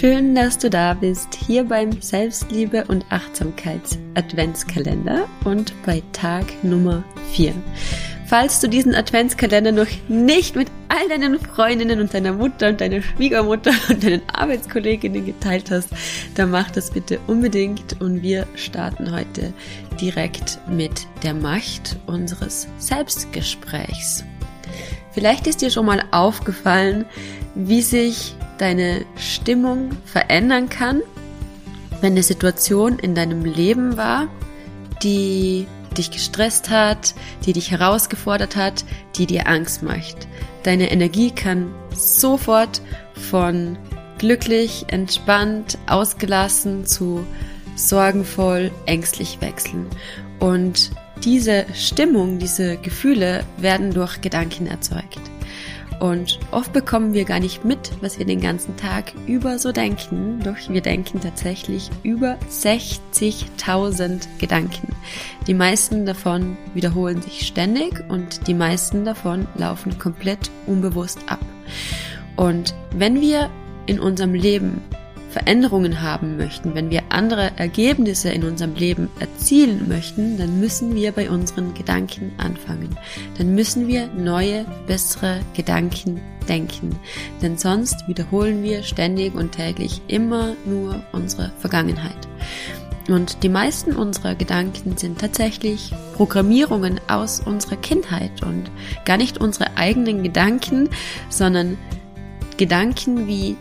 Schön, dass du da bist, hier beim Selbstliebe und Achtsamkeits Adventskalender und bei Tag Nummer 4. Falls du diesen Adventskalender noch nicht mit all deinen Freundinnen und deiner Mutter und deiner Schwiegermutter und deinen Arbeitskolleginnen geteilt hast, dann mach das bitte unbedingt und wir starten heute direkt mit der Macht unseres Selbstgesprächs. Vielleicht ist dir schon mal aufgefallen, wie sich deine Stimmung verändern kann, wenn eine Situation in deinem Leben war, die dich gestresst hat, die dich herausgefordert hat, die dir Angst macht. Deine Energie kann sofort von glücklich, entspannt, ausgelassen zu sorgenvoll, ängstlich wechseln. Und diese Stimmung, diese Gefühle werden durch Gedanken erzeugt. Und oft bekommen wir gar nicht mit, was wir den ganzen Tag über so denken. Doch wir denken tatsächlich über 60.000 Gedanken. Die meisten davon wiederholen sich ständig und die meisten davon laufen komplett unbewusst ab. Und wenn wir in unserem Leben Veränderungen haben möchten, wenn wir andere Ergebnisse in unserem Leben erzielen möchten, dann müssen wir bei unseren Gedanken anfangen. Dann müssen wir neue, bessere Gedanken denken. Denn sonst wiederholen wir ständig und täglich immer nur unsere Vergangenheit. Und die meisten unserer Gedanken sind tatsächlich Programmierungen aus unserer Kindheit und gar nicht unsere eigenen Gedanken, sondern Gedanken wie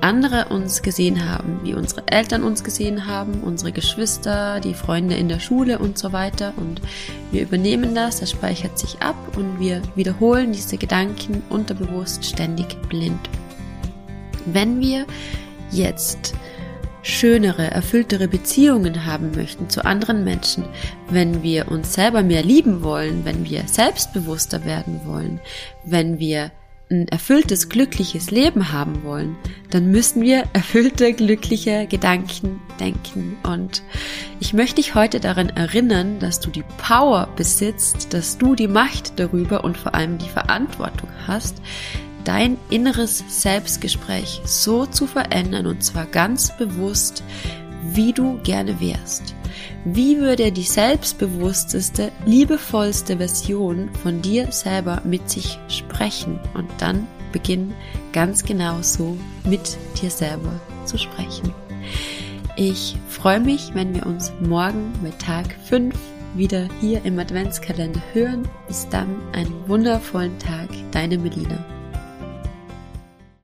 andere uns gesehen haben, wie unsere Eltern uns gesehen haben, unsere Geschwister, die Freunde in der Schule und so weiter. Und wir übernehmen das, das speichert sich ab und wir wiederholen diese Gedanken unterbewusst ständig blind. Wenn wir jetzt schönere, erfülltere Beziehungen haben möchten zu anderen Menschen, wenn wir uns selber mehr lieben wollen, wenn wir selbstbewusster werden wollen, wenn wir ein erfülltes, glückliches Leben haben wollen, dann müssen wir erfüllte, glückliche Gedanken denken. Und ich möchte dich heute daran erinnern, dass du die Power besitzt, dass du die Macht darüber und vor allem die Verantwortung hast, dein inneres Selbstgespräch so zu verändern und zwar ganz bewusst, wie du gerne wärst. Wie würde die selbstbewussteste, liebevollste Version von dir selber mit sich sprechen? Und dann beginn ganz genau so mit dir selber zu sprechen. Ich freue mich, wenn wir uns morgen mit Tag 5 wieder hier im Adventskalender hören. Bis dann einen wundervollen Tag, deine Melina.